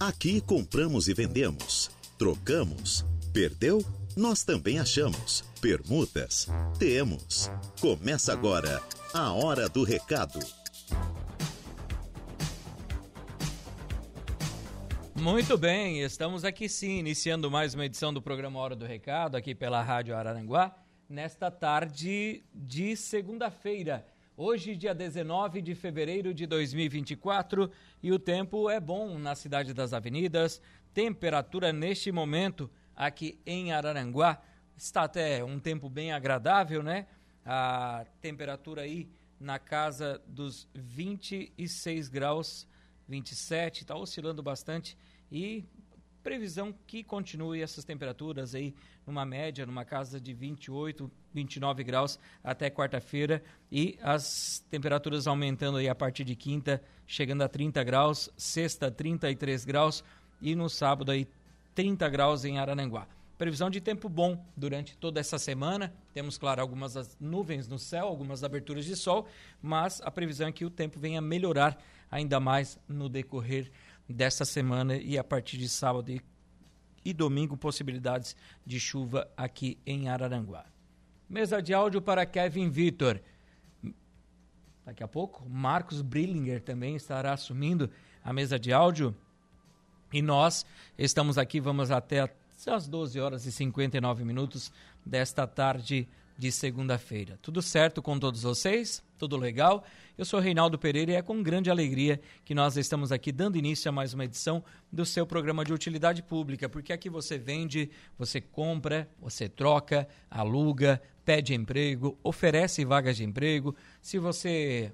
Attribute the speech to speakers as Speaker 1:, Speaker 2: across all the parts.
Speaker 1: Aqui compramos e vendemos, trocamos, perdeu? Nós também achamos. Permutas? Temos. Começa agora a Hora do Recado.
Speaker 2: Muito bem, estamos aqui sim, iniciando mais uma edição do programa Hora do Recado, aqui pela Rádio Araranguá, nesta tarde de segunda-feira. Hoje, dia 19 de fevereiro de 2024, e o tempo é bom na cidade das avenidas. Temperatura neste momento aqui em Araranguá está até um tempo bem agradável, né? A temperatura aí na casa dos 26 graus, 27, está oscilando bastante e previsão que continue essas temperaturas aí numa média, numa casa de 28, 29 graus até quarta-feira e as temperaturas aumentando aí a partir de quinta, chegando a 30 graus, sexta 33 graus e no sábado aí 30 graus em Arananguá. Previsão de tempo bom durante toda essa semana. Temos, claro, algumas nuvens no céu, algumas aberturas de sol, mas a previsão é que o tempo venha melhorar ainda mais no decorrer desta semana e a partir de sábado e, e domingo, possibilidades de chuva aqui em Araranguá. Mesa de áudio para Kevin Vitor. Daqui a pouco, Marcos Brillinger também estará assumindo a mesa de áudio. E nós estamos aqui, vamos até às 12 horas e 59 minutos desta tarde de segunda-feira. Tudo certo com todos vocês? Tudo legal? Eu sou Reinaldo Pereira e é com grande alegria que nós estamos aqui dando início a mais uma edição do seu programa de utilidade pública, porque aqui você vende, você compra, você troca, aluga, pede emprego, oferece vagas de emprego. Se você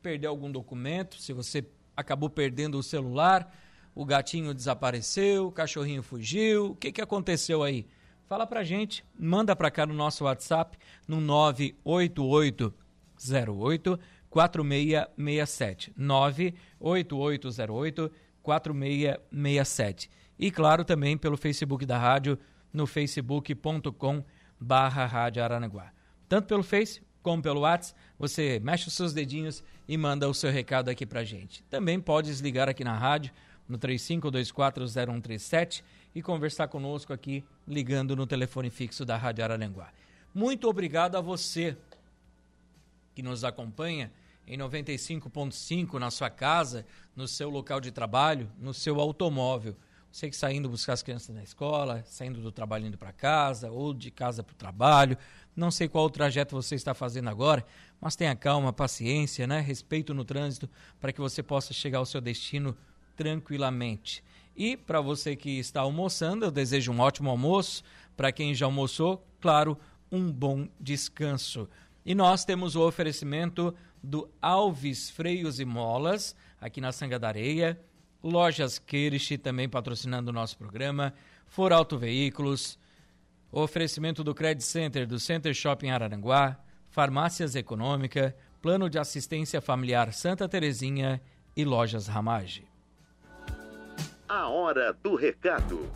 Speaker 2: perdeu algum documento, se você acabou perdendo o celular, o gatinho desapareceu, o cachorrinho fugiu, o que, que aconteceu aí? Fala pra gente, manda pra cá no nosso WhatsApp no 98808 4667. 98808 4667. E claro, também pelo Facebook da rádio no facebook.com barra Rádio Aranaguá. Tanto pelo Face como pelo WhatsApp, você mexe os seus dedinhos e manda o seu recado aqui pra gente. Também pode ligar aqui na rádio no 35240137 e conversar conosco aqui ligando no telefone fixo da Rádio Araranguá. Muito obrigado a você que nos acompanha em 95.5 na sua casa, no seu local de trabalho, no seu automóvel. Você que saindo buscar as crianças na escola, saindo do trabalho indo para casa ou de casa para o trabalho, não sei qual o trajeto você está fazendo agora, mas tenha calma, paciência, né? Respeito no trânsito para que você possa chegar ao seu destino tranquilamente. E para você que está almoçando, eu desejo um ótimo almoço. Para quem já almoçou, claro, um bom descanso. E nós temos o oferecimento do Alves Freios e Molas, aqui na Sanga da Areia, Lojas Kirsch também patrocinando o nosso programa, For Auto Veículos, oferecimento do Credit Center do Center Shopping Araranguá, Farmácias Econômica, Plano de Assistência Familiar Santa Terezinha e Lojas Ramage.
Speaker 1: A hora do recado.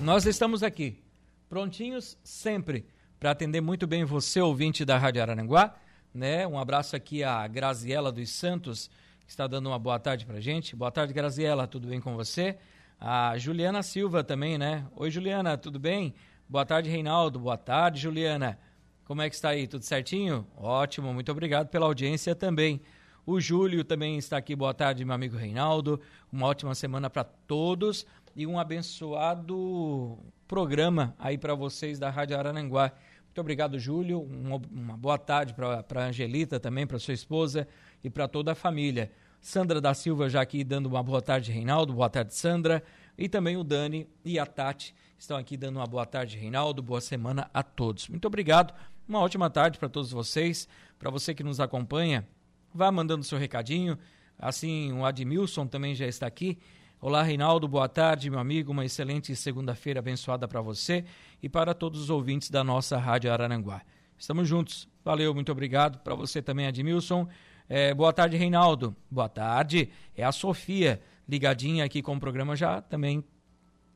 Speaker 2: Nós estamos aqui, prontinhos sempre para atender muito bem você, ouvinte da Rádio Araranguá. Né? Um abraço aqui à Graziela dos Santos, que está dando uma boa tarde para gente. Boa tarde, Graziela, tudo bem com você? A Juliana Silva também, né? Oi, Juliana, tudo bem? Boa tarde, Reinaldo. Boa tarde, Juliana. Como é que está aí? Tudo certinho? Ótimo, muito obrigado pela audiência também. O Júlio também está aqui. Boa tarde, meu amigo Reinaldo. Uma ótima semana para todos e um abençoado programa aí para vocês da Rádio Arananguá. Muito obrigado, Júlio. Uma, uma boa tarde para Angelita também, para sua esposa e para toda a família. Sandra da Silva já aqui dando uma boa tarde, Reinaldo. Boa tarde, Sandra. E também o Dani e a Tati estão aqui dando uma boa tarde, Reinaldo. Boa semana a todos. Muito obrigado. Uma ótima tarde para todos vocês. Para você que nos acompanha Vá mandando seu recadinho. Assim, o Admilson também já está aqui. Olá, Reinaldo, boa tarde, meu amigo. Uma excelente segunda-feira abençoada para você e para todos os ouvintes da nossa Rádio Araranguá. Estamos juntos. Valeu, muito obrigado. Para você também, Admilson. É, boa tarde, Reinaldo. Boa tarde. É a Sofia, ligadinha aqui com o programa já também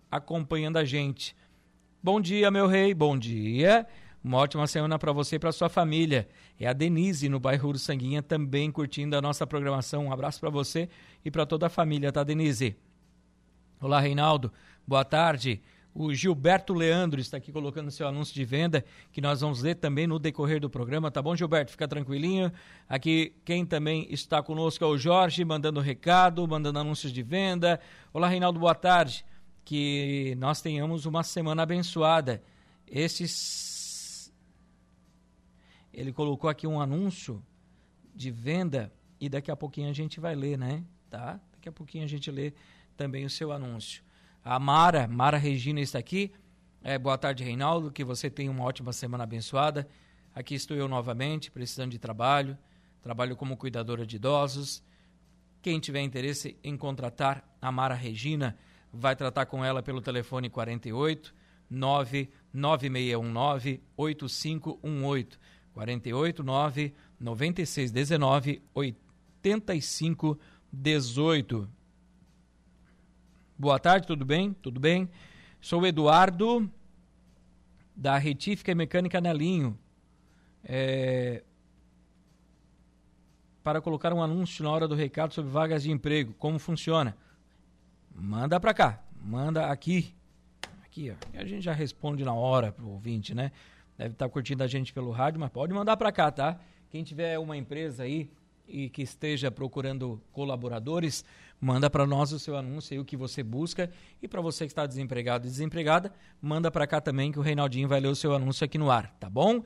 Speaker 2: acompanhando a gente. Bom dia, meu rei. Bom dia. Uma ótima semana para você e para sua família. É a Denise no bairro Sanguinha também curtindo a nossa programação. Um abraço para você e para toda a família, tá, Denise? Olá, Reinaldo. Boa tarde. O Gilberto Leandro está aqui colocando seu anúncio de venda, que nós vamos ler também no decorrer do programa, tá bom, Gilberto? Fica tranquilinho. Aqui quem também está conosco é o Jorge, mandando recado, mandando anúncios de venda. Olá, Reinaldo, boa tarde. Que nós tenhamos uma semana abençoada. Esses ele colocou aqui um anúncio de venda e daqui a pouquinho a gente vai ler, né? Tá? Daqui a pouquinho a gente lê também o seu anúncio. A Mara, Mara Regina está aqui. É, boa tarde, Reinaldo, que você tenha uma ótima semana abençoada. Aqui estou eu novamente, precisando de trabalho. Trabalho como cuidadora de idosos. Quem tiver interesse em contratar a Mara Regina, vai tratar com ela pelo telefone 48 99619 8518. 48 9 96 19 85 18. Boa tarde, tudo bem? Tudo bem? Sou o Eduardo da Retífica e Mecânica Nelinho. É, para colocar um anúncio na hora do recado sobre vagas de emprego. Como funciona? Manda para cá, manda aqui. Aqui, ó. A gente já responde na hora pro ouvinte, né? deve estar tá curtindo a gente pelo rádio, mas pode mandar para cá, tá? Quem tiver uma empresa aí e que esteja procurando colaboradores, manda para nós o seu anúncio aí, o que você busca. E para você que está desempregado e desempregada, manda para cá também que o Reinaldinho vai ler o seu anúncio aqui no ar, tá bom?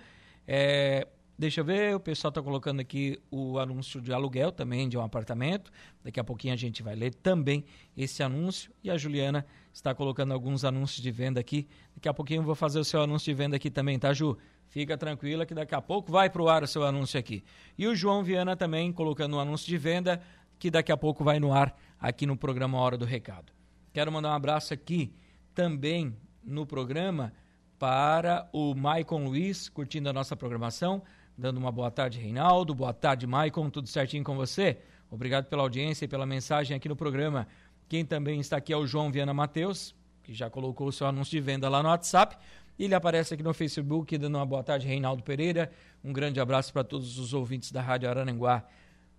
Speaker 2: É, Deixa eu ver, o pessoal está colocando aqui o anúncio de aluguel também de um apartamento. Daqui a pouquinho a gente vai ler também esse anúncio. E a Juliana está colocando alguns anúncios de venda aqui. Daqui a pouquinho eu vou fazer o seu anúncio de venda aqui também, tá, Ju? Fica tranquila que daqui a pouco vai para o ar o seu anúncio aqui. E o João Viana também colocando um anúncio de venda que daqui a pouco vai no ar aqui no programa Hora do Recado. Quero mandar um abraço aqui também no programa para o Maicon Luiz, curtindo a nossa programação dando uma boa tarde, Reinaldo. Boa tarde, Maicon. Tudo certinho com você? Obrigado pela audiência e pela mensagem aqui no programa. Quem também está aqui é o João Viana Matheus, que já colocou o seu anúncio de venda lá no WhatsApp. Ele aparece aqui no Facebook, dando uma boa tarde, Reinaldo Pereira. Um grande abraço para todos os ouvintes da Rádio Araranguá.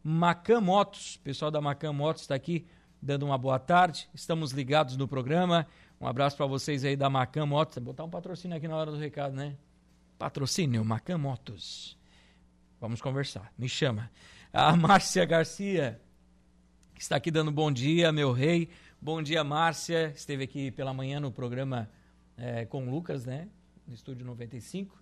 Speaker 2: Macan Motos, pessoal da Macan Motos está aqui dando uma boa tarde. Estamos ligados no programa. Um abraço para vocês aí da Macan Motos. Botar um patrocínio aqui na hora do recado, né? Patrocínio Macan Motos. Vamos conversar. Me chama. A Márcia Garcia, que está aqui dando bom dia, meu rei. Bom dia, Márcia. Esteve aqui pela manhã no programa é, com o Lucas, né? No Estúdio 95,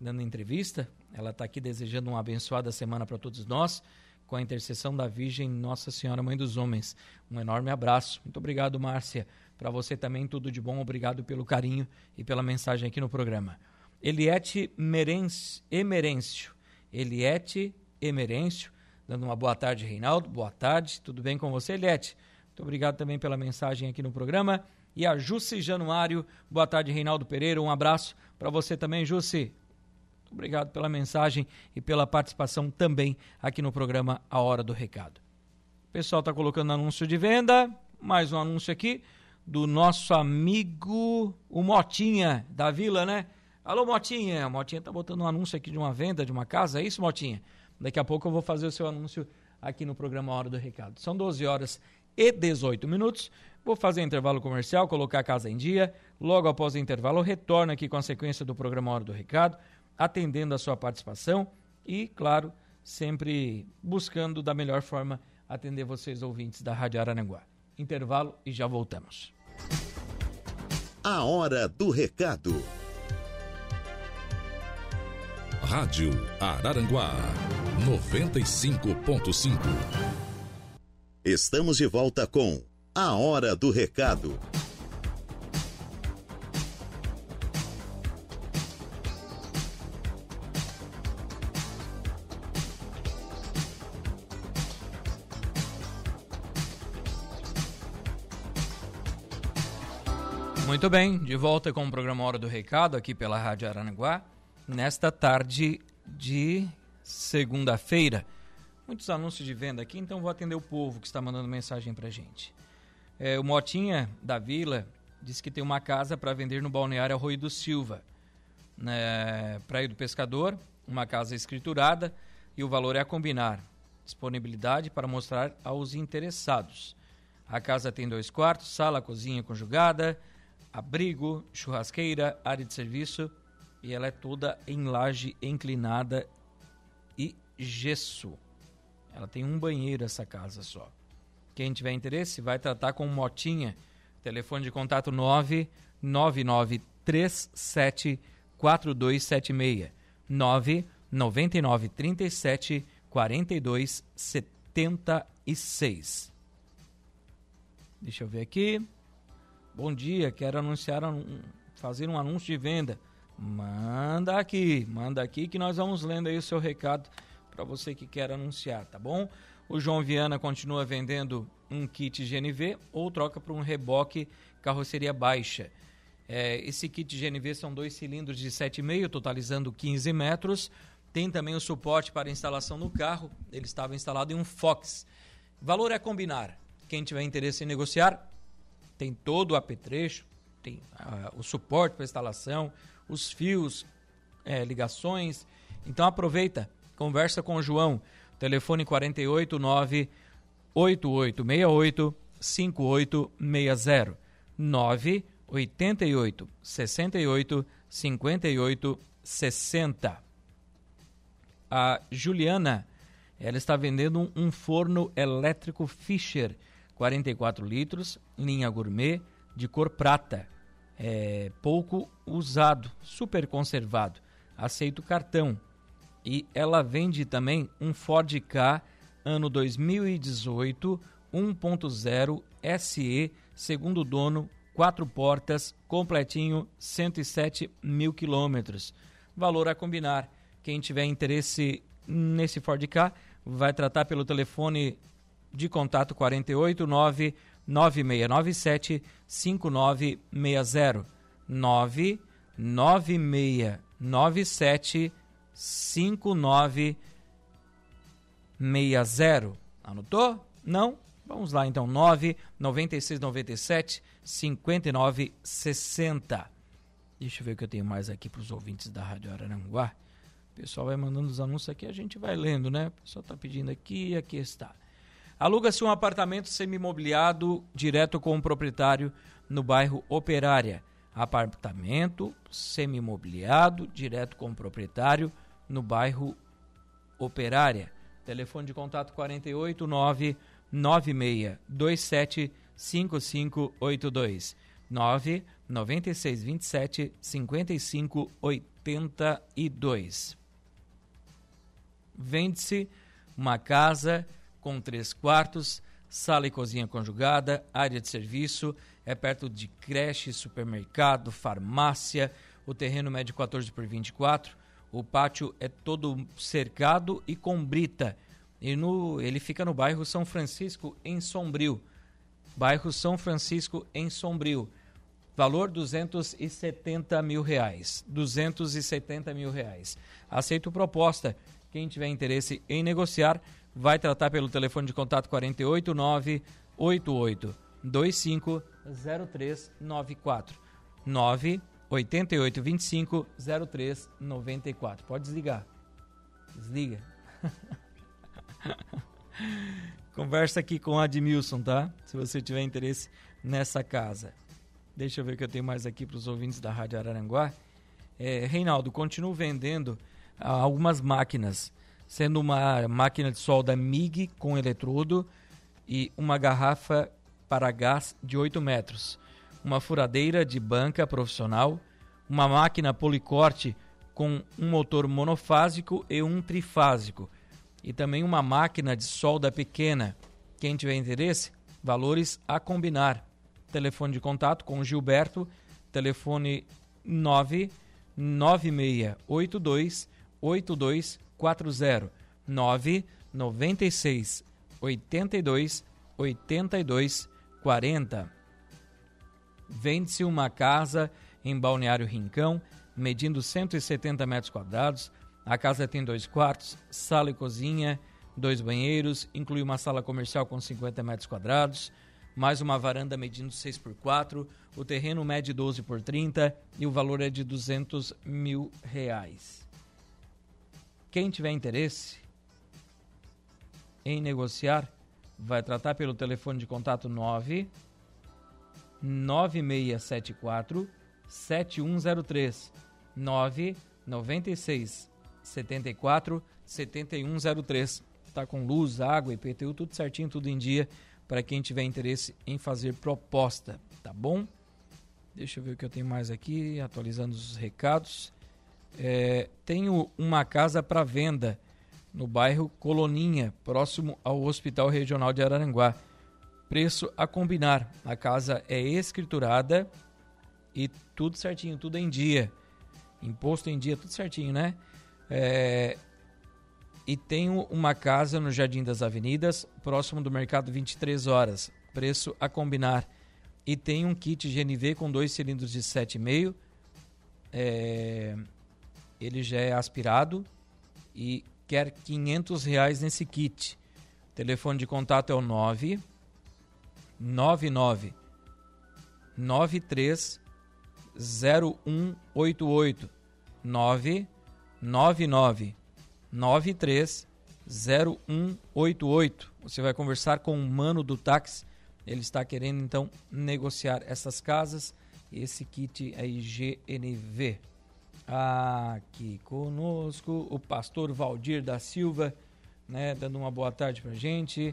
Speaker 2: dando entrevista. Ela está aqui desejando uma abençoada semana para todos nós, com a intercessão da Virgem Nossa Senhora Mãe dos Homens. Um enorme abraço. Muito obrigado, Márcia. Para você também, tudo de bom. Obrigado pelo carinho e pela mensagem aqui no programa. Eliette Emerêncio Eliette Emerêncio, dando uma boa tarde, Reinaldo. Boa tarde, tudo bem com você, Eliette? Muito obrigado também pela mensagem aqui no programa. E a Jussi Januário, boa tarde, Reinaldo Pereira. Um abraço para você também, Jussi. Obrigado pela mensagem e pela participação também aqui no programa A Hora do Recado. O pessoal está colocando anúncio de venda, mais um anúncio aqui do nosso amigo, o Motinha, da Vila, né? Alô, Motinha. Motinha tá botando um anúncio aqui de uma venda de uma casa, é isso, Motinha? Daqui a pouco eu vou fazer o seu anúncio aqui no programa Hora do Recado. São 12 horas e 18 minutos. Vou fazer intervalo comercial, colocar a casa em dia. Logo após o intervalo, retorno aqui com a sequência do programa Hora do Recado, atendendo a sua participação e, claro, sempre buscando da melhor forma atender vocês ouvintes da Rádio Arananguá. Intervalo e já voltamos.
Speaker 1: A Hora do Recado.
Speaker 3: Rádio Araranguá 95.5.
Speaker 1: Estamos de volta com A Hora do Recado.
Speaker 2: Muito bem, de volta com o programa Hora do Recado aqui pela Rádio Aranaguá nesta tarde de segunda-feira. Muitos anúncios de venda aqui, então vou atender o povo que está mandando mensagem para gente. É, o Motinha da Vila disse que tem uma casa para vender no balneário Arroio do Silva. né, Praia do Pescador, uma casa escriturada e o valor é a combinar. Disponibilidade para mostrar aos interessados. A casa tem dois quartos, sala, cozinha conjugada, abrigo, churrasqueira, área de serviço e ela é toda em laje inclinada e gesso. Ela tem um banheiro essa casa só. Quem tiver interesse vai tratar com motinha. Telefone de contato 99937 4276 99937 4276. Deixa eu ver aqui. Bom dia, quero anunciar fazer um anúncio de venda. Manda aqui, manda aqui que nós vamos lendo aí o seu recado para você que quer anunciar, tá bom? O João Viana continua vendendo um kit GNV ou troca por um reboque carroceria baixa. É, esse kit GNV são dois cilindros de 7,5, totalizando 15 metros. Tem também o suporte para instalação no carro. Ele estava instalado em um Fox. Valor é combinar. Quem tiver interesse em negociar, tem todo o apetrecho, tem uh, o suporte para instalação, os fios, é, ligações. Então aproveita, conversa com o João. Telefone 489 8868 5860 988 68 58 60. A Juliana, ela está vendendo um, um forno elétrico Fischer 44 litros, linha gourmet, de cor prata. É, pouco usado, super conservado. Aceito cartão. E ela vende também um Ford K ano 2018 1.0 SE, segundo dono, quatro portas, completinho, 107 mil quilômetros. Valor a combinar. Quem tiver interesse nesse Ford K vai tratar pelo telefone de contato 489 9697 5960 99697 5960. Anotou? Não? Vamos lá então, 9 9697 5960. Deixa eu ver o que eu tenho mais aqui para os ouvintes da Rádio Araranguá. O pessoal vai mandando os anúncios aqui, a gente vai lendo, né? O pessoal está pedindo aqui, aqui está. Aluga-se um apartamento semi-imobiliado direto com o proprietário no bairro Operária. Apartamento semi-imobiliado direto com o proprietário no bairro Operária. Telefone de contato 489 9627 5582 9 9627 5582. Vende-se uma casa com três quartos, sala e cozinha conjugada, área de serviço, é perto de creche, supermercado, farmácia, o terreno mede 14 por 24, o pátio é todo cercado e com brita. E no, ele fica no bairro São Francisco, em Sombrio. Bairro São Francisco, em Sombrio. Valor 270 mil reais. 270 mil reais. Aceito proposta. Quem tiver interesse em negociar, vai tratar pelo telefone de contato 489 88 25 0394 9 88 25 03 94. Pode desligar. Desliga. Conversa aqui com a Admilson, tá? Se você tiver interesse nessa casa. Deixa eu ver o que eu tenho mais aqui para os ouvintes da Rádio Araranguá. É, Reinaldo, continuo vendendo ah, algumas máquinas sendo uma máquina de solda MIG com eletrodo e uma garrafa para gás de 8 metros, uma furadeira de banca profissional, uma máquina policorte com um motor monofásico e um trifásico, e também uma máquina de solda pequena. Quem tiver interesse, valores a combinar. Telefone de contato com Gilberto, telefone 99682 82 40 9 96 82 82 40. Vende-se uma casa em Balneário Rincão, medindo 170 metros quadrados. A casa tem dois quartos, sala e cozinha, dois banheiros, inclui uma sala comercial com 50 metros quadrados. mais uma varanda medindo 6 por 4 o terreno mede 12 por 30 e o valor é de 200 mil reais. Quem tiver interesse em negociar, vai tratar pelo telefone de contato 9 9674 7103 9 96 74 7103. Tá com luz, água, IPTU, tudo certinho, tudo em dia para quem tiver interesse em fazer proposta, tá bom? Deixa eu ver o que eu tenho mais aqui, atualizando os recados. É, tenho uma casa para venda no bairro Coloninha, próximo ao Hospital Regional de Araranguá. Preço a combinar. A casa é escriturada e tudo certinho, tudo em dia. Imposto em dia, tudo certinho, né? É, e tenho uma casa no Jardim das Avenidas, próximo do Mercado 23 Horas. Preço a combinar e tem um kit GNV com dois cilindros de 7,5. É, ele já é aspirado e quer 500 reais nesse kit. O telefone de contato é o 9 99 93 0188 999 93 0188. Você vai conversar com o mano do táxi ele está querendo então negociar essas casas, esse kit aí GNV. Aqui conosco o pastor Valdir da Silva, né, dando uma boa tarde pra gente.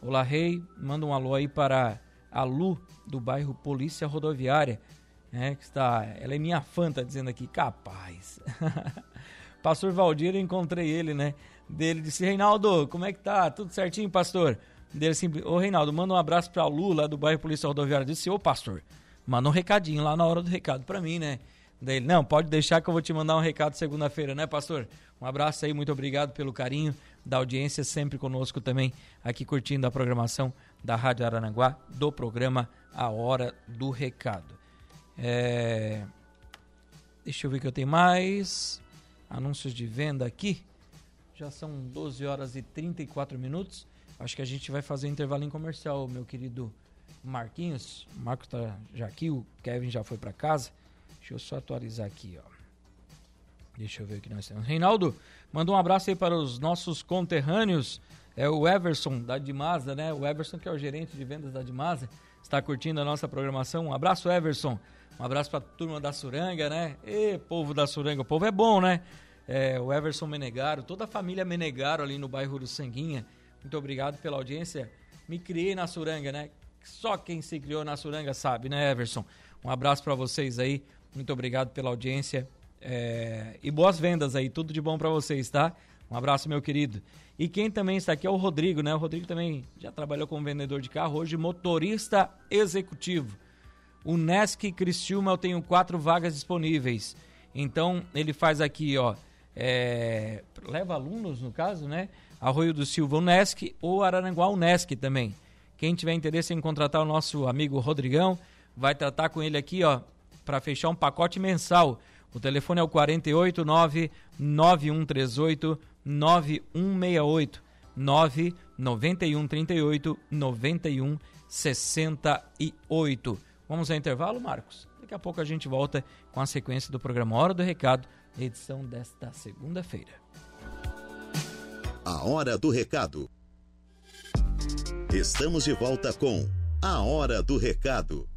Speaker 2: Olá, Rei, manda um alô aí para a Lu do bairro Polícia Rodoviária, né, que está, ela é minha fã, tá dizendo aqui, capaz. pastor Valdir, encontrei ele, né? Dele disse: "Reinaldo, como é que tá? Tudo certinho, pastor?" dele assim, ô Reinaldo, manda um abraço pra Lu, lá do bairro Polícia Rodoviária. Disse, ô pastor, manda um recadinho lá na hora do recado pra mim, né? Daí ele, não, pode deixar que eu vou te mandar um recado segunda-feira, né, pastor? Um abraço aí, muito obrigado pelo carinho da audiência, sempre conosco também, aqui curtindo a programação da Rádio Arananguá, do programa A Hora do Recado. É... Deixa eu ver o que eu tenho mais. Anúncios de venda aqui. Já são 12 horas e 34 minutos. Acho que a gente vai fazer um intervalo em comercial, meu querido Marquinhos. O Marco tá já aqui, o Kevin já foi para casa. Deixa eu só atualizar aqui, ó. Deixa eu ver o que nós temos. Reinaldo, manda um abraço aí para os nossos conterrâneos. É o Everson da Dimasa, né? O Everson que é o gerente de vendas da Dimasa, está curtindo a nossa programação. Um abraço, Everson. Um abraço para a turma da Suranga, né? E povo da Suranga, o povo é bom, né? É, o Everson Menegaro, toda a família Menegaro ali no bairro do Sanguinha muito obrigado pela audiência. Me criei na Suranga, né? Só quem se criou na Suranga sabe, né, Everson? Um abraço para vocês aí. Muito obrigado pela audiência. É... E boas vendas aí. Tudo de bom para vocês, tá? Um abraço, meu querido. E quem também está aqui é o Rodrigo, né? O Rodrigo também já trabalhou como vendedor de carro, hoje motorista executivo. O Nesc Cristiúma eu tenho quatro vagas disponíveis. Então ele faz aqui, ó. É... leva alunos, no caso, né? Arroio do Silva Unesc ou Araranguá Unesc também. Quem tiver interesse em contratar o nosso amigo Rodrigão, vai tratar com ele aqui, ó, para fechar um pacote mensal. O telefone é o 489 9138 9168 991 38 91 68. Vamos ao intervalo, Marcos? Daqui a pouco a gente volta com a sequência do programa Hora do Recado, edição desta segunda-feira.
Speaker 1: A Hora do Recado. Estamos de volta com A Hora do Recado.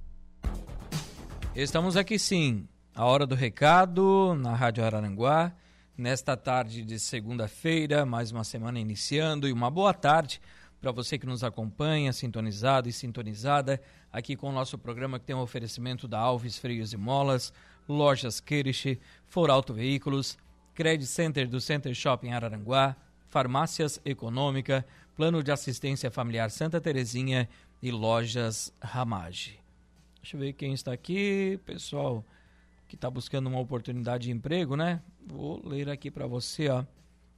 Speaker 2: Estamos aqui sim, A Hora do Recado, na Rádio Araranguá, nesta tarde de segunda-feira, mais uma semana iniciando e uma boa tarde para você que nos acompanha, sintonizado e sintonizada, aqui com o nosso programa que tem um oferecimento da Alves Freios e Molas, Lojas Kirish, For Auto Veículos, Credit Center do Center Shopping Araranguá, Farmácias Econômica, Plano de Assistência Familiar Santa Terezinha e Lojas Ramage. Deixa eu ver quem está aqui, pessoal que está buscando uma oportunidade de emprego, né? Vou ler aqui para você, ó.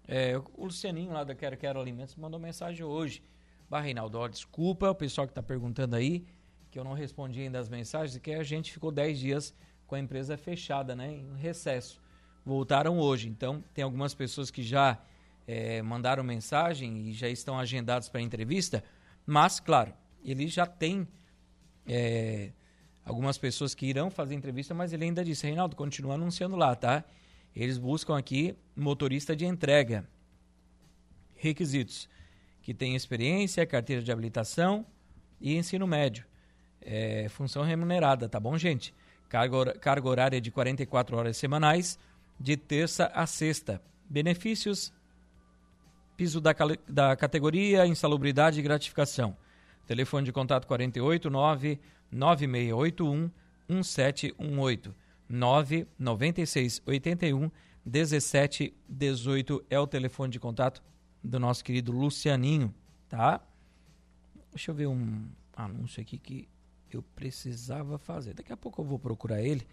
Speaker 2: É, o Lucianinho lá da Quero Quero Alimentos mandou mensagem hoje. Bah, Reinaldo, ó, desculpa o pessoal que está perguntando aí, que eu não respondi ainda as mensagens, que a gente ficou 10 dias com a empresa fechada, né? Em recesso. Voltaram hoje, então tem algumas pessoas que já é, mandaram mensagem e já estão agendados para entrevista, mas, claro, ele já tem é, algumas pessoas que irão fazer entrevista, mas ele ainda disse, Reinaldo, continua anunciando lá, tá? Eles buscam aqui motorista de entrega. Requisitos: que tem experiência, carteira de habilitação e ensino médio. É, função remunerada, tá bom, gente? Carga, carga horária de 44 horas semanais, de terça a sexta. Benefícios: piso da, da categoria, insalubridade e gratificação. Telefone de contato 48 9 9681 1718. 996 81 17 18 é o telefone de contato do nosso querido Lucianinho, tá? Deixa eu ver um anúncio aqui que eu precisava fazer. Daqui a pouco eu vou procurar ele,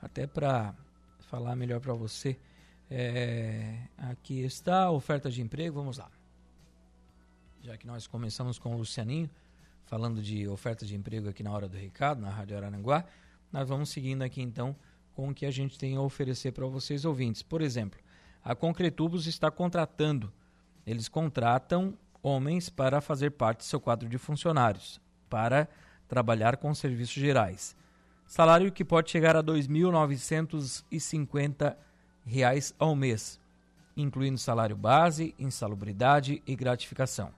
Speaker 2: até para falar melhor para você. É, aqui está a oferta de emprego, vamos lá. Já que nós começamos com o Lucianinho, falando de oferta de emprego aqui na hora do recado, na Rádio Araranguá, nós vamos seguindo aqui então com o que a gente tem a oferecer para vocês ouvintes. Por exemplo, a Concretubos está contratando, eles contratam homens para fazer parte do seu quadro de funcionários, para trabalhar com serviços gerais. Salário que pode chegar a R$ 2.950 ao mês, incluindo salário base, insalubridade e gratificação.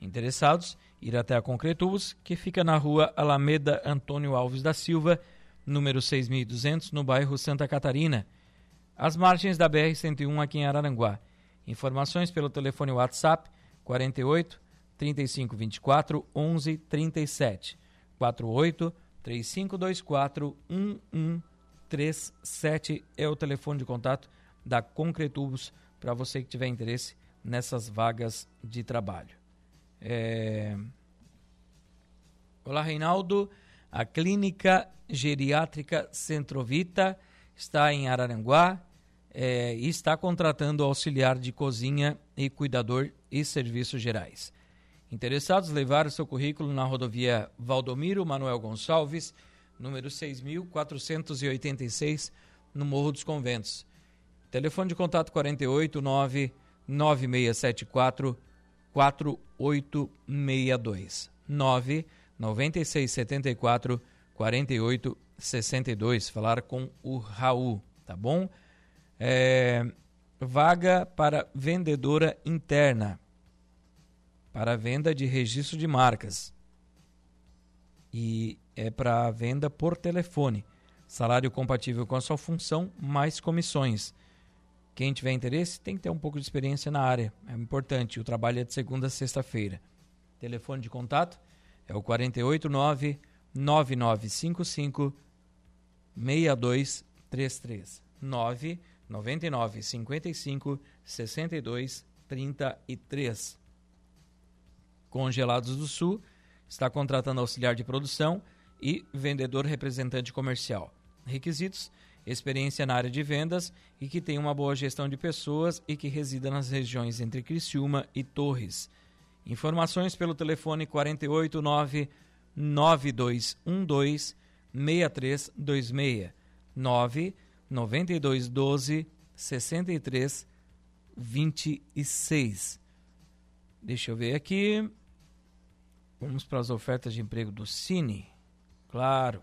Speaker 2: Interessados, ir até a Concretubos, que fica na rua Alameda Antônio Alves da Silva, número 6200, no bairro Santa Catarina, às margens da BR-101 aqui em Araranguá. Informações pelo telefone WhatsApp 48 3524 1137 48 3524 1137 é o telefone de contato da Concretubos para você que tiver interesse nessas vagas de trabalho. É... Olá, Reinaldo. A Clínica Geriátrica Centrovita está em Araranguá é, e está contratando auxiliar de cozinha e cuidador e serviços gerais. Interessados levar o seu currículo na rodovia Valdomiro Manuel Gonçalves, número 6486, no Morro dos Conventos. Telefone de contato 489 9674 4862 9 9674 4862. Falar com o Raul, tá bom? É, vaga para vendedora interna para venda de registro de marcas. E é para venda por telefone. Salário compatível com a sua função, mais comissões. Quem tiver interesse tem que ter um pouco de experiência na área. É importante. O trabalho é de segunda a sexta-feira. Telefone de contato é o 489 9955 6233 9 99 55 62 33 Congelados do Sul está contratando auxiliar de produção e vendedor representante comercial. Requisitos: experiência na área de vendas e que tenha uma boa gestão de pessoas e que resida nas regiões entre Criciúma e Torres. Informações pelo telefone 489 9212 6326 9 9212 63 26. Deixa eu ver aqui. Vamos para as ofertas de emprego do Cine. Claro.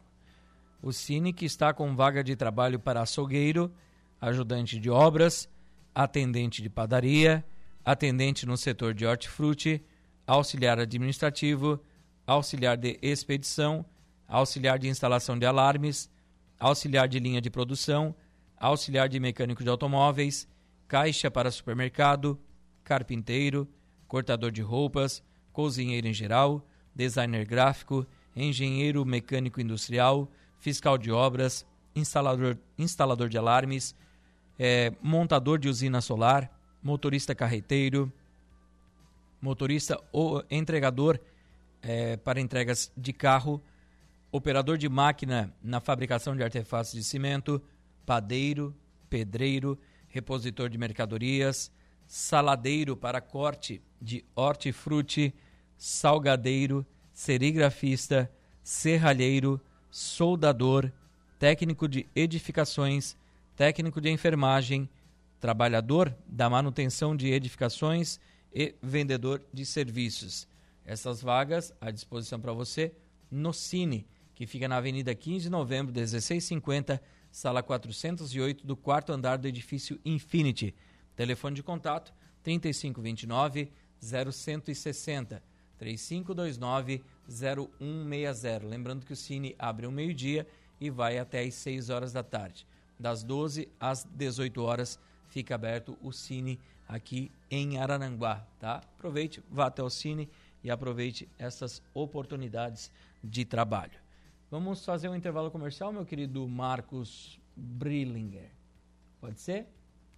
Speaker 2: O Cine que está com vaga de trabalho para açougueiro, ajudante de obras, atendente de padaria, atendente no setor de hortifruti, auxiliar administrativo, auxiliar de expedição, auxiliar de instalação de alarmes, auxiliar de linha de produção, auxiliar de mecânico de automóveis, caixa para supermercado, carpinteiro, cortador de roupas, cozinheiro em geral, designer gráfico, engenheiro mecânico industrial, fiscal de obras, instalador, instalador de alarmes, é, montador de usina solar, motorista carreteiro, motorista ou entregador é, para entregas de carro, operador de máquina na fabricação de artefatos de cimento, padeiro, pedreiro, repositor de mercadorias, saladeiro para corte de hortifruti, salgadeiro, serigrafista, serralheiro, soldador, técnico de edificações, técnico de enfermagem, trabalhador da manutenção de edificações e vendedor de serviços. Essas vagas à disposição para você no Cine, que fica na Avenida 15 de Novembro, 1650, sala 408, do quarto andar do edifício Infinity. Telefone de contato 3529 0160 3529 0160. Lembrando que o Cine abre ao meio-dia e vai até às 6 horas da tarde. Das 12 às 18 horas fica aberto o Cine aqui em Araranguá, tá? Aproveite, vá até o Cine e aproveite essas oportunidades de trabalho. Vamos fazer um intervalo comercial, meu querido Marcos Brillinger. Pode ser?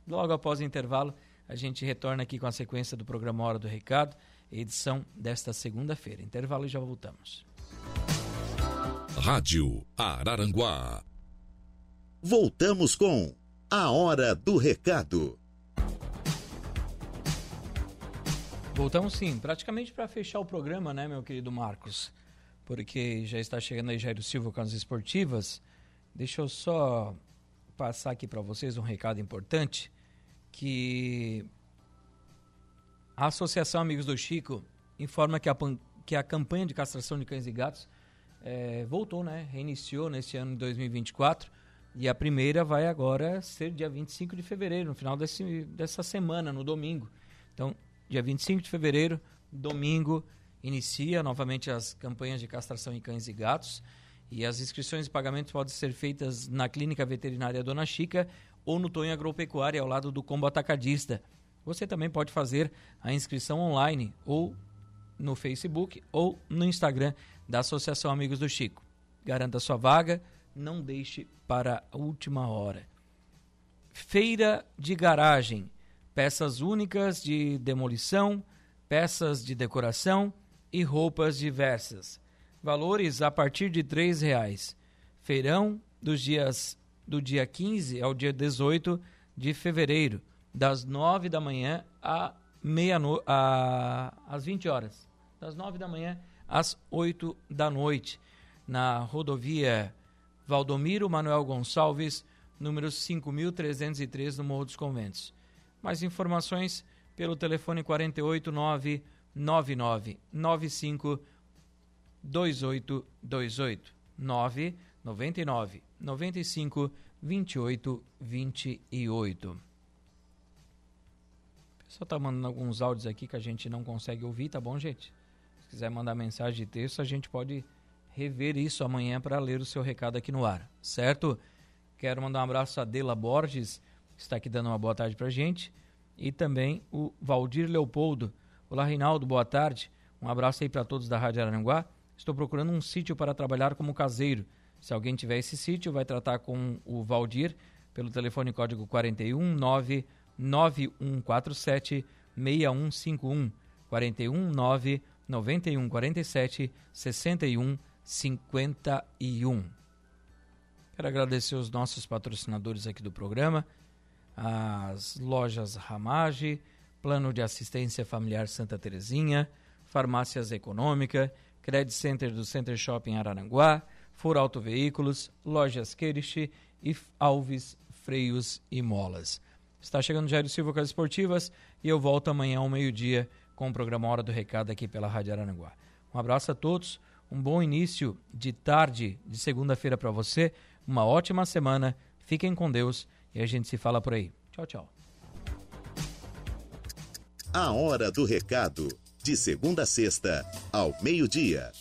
Speaker 2: Logo após o intervalo, a gente retorna aqui com a sequência do programa Hora do Recado, edição desta segunda-feira. Intervalo e já voltamos.
Speaker 3: Rádio Araranguá.
Speaker 1: Voltamos com A Hora do Recado.
Speaker 2: Voltamos sim, praticamente para fechar o programa, né, meu querido Marcos? Porque já está chegando aí Jairo Silva com as esportivas. Deixa eu só passar aqui para vocês um recado importante que a Associação Amigos do Chico informa que a, que a campanha de castração de cães e gatos é, voltou, né? Reiniciou nesse ano de 2024 e a primeira vai agora ser dia 25 de fevereiro, no final desse, dessa semana, no domingo. Então, dia 25 de fevereiro, domingo, inicia novamente as campanhas de castração em cães e gatos. E as inscrições e pagamentos podem ser feitas na Clínica Veterinária Dona Chica ou no Tonho Agropecuária, ao lado do Combo Atacadista. Você também pode fazer a inscrição online ou no Facebook ou no Instagram da Associação Amigos do Chico. Garanta sua vaga, não deixe para a última hora. Feira de garagem, peças únicas de demolição, peças de decoração e roupas diversas. Valores a partir de R$ reais. Feirão dos dias do dia 15 ao dia 18 de fevereiro, das 9 da manhã a meia no... a... às 20 horas. Das 9 da manhã às 8 da noite, na rodovia Valdomiro Manuel Gonçalves, número 5303, no Morro dos Conventos. Mais informações pelo telefone 489 9995 2828 999 95 28 28. Pessoal tá mandando alguns áudios aqui que a gente não consegue ouvir, tá bom, gente? Se quiser mandar mensagem de texto, a gente pode rever isso amanhã para ler o seu recado aqui no ar, certo? Quero mandar um abraço a Dela Borges, que está aqui dando uma boa tarde para a gente, e também o Valdir Leopoldo. Olá, Reinaldo, boa tarde. Um abraço aí para todos da Rádio Aranguá. Estou procurando um sítio para trabalhar como caseiro. Se alguém tiver esse sítio, vai tratar com o Valdir pelo telefone código 41 9147 6151 41 9 91 47 61 51. Quero agradecer os nossos patrocinadores aqui do programa, as lojas Ramage, Plano de Assistência Familiar Santa Terezinha, Farmácias Econômica, Credit Center do Center Shopping Araranguá, For Auto Veículos, Lojas Queriche e Alves Freios e Molas. Está chegando Jairo Silva com as esportivas e eu volto amanhã ao meio-dia com o programa Hora do Recado aqui pela Rádio Araranguá. Um abraço a todos, um bom início de tarde de segunda-feira para você, uma ótima semana, fiquem com Deus e a gente se fala por aí. Tchau, tchau.
Speaker 1: A Hora do Recado, de segunda a sexta, ao meio-dia.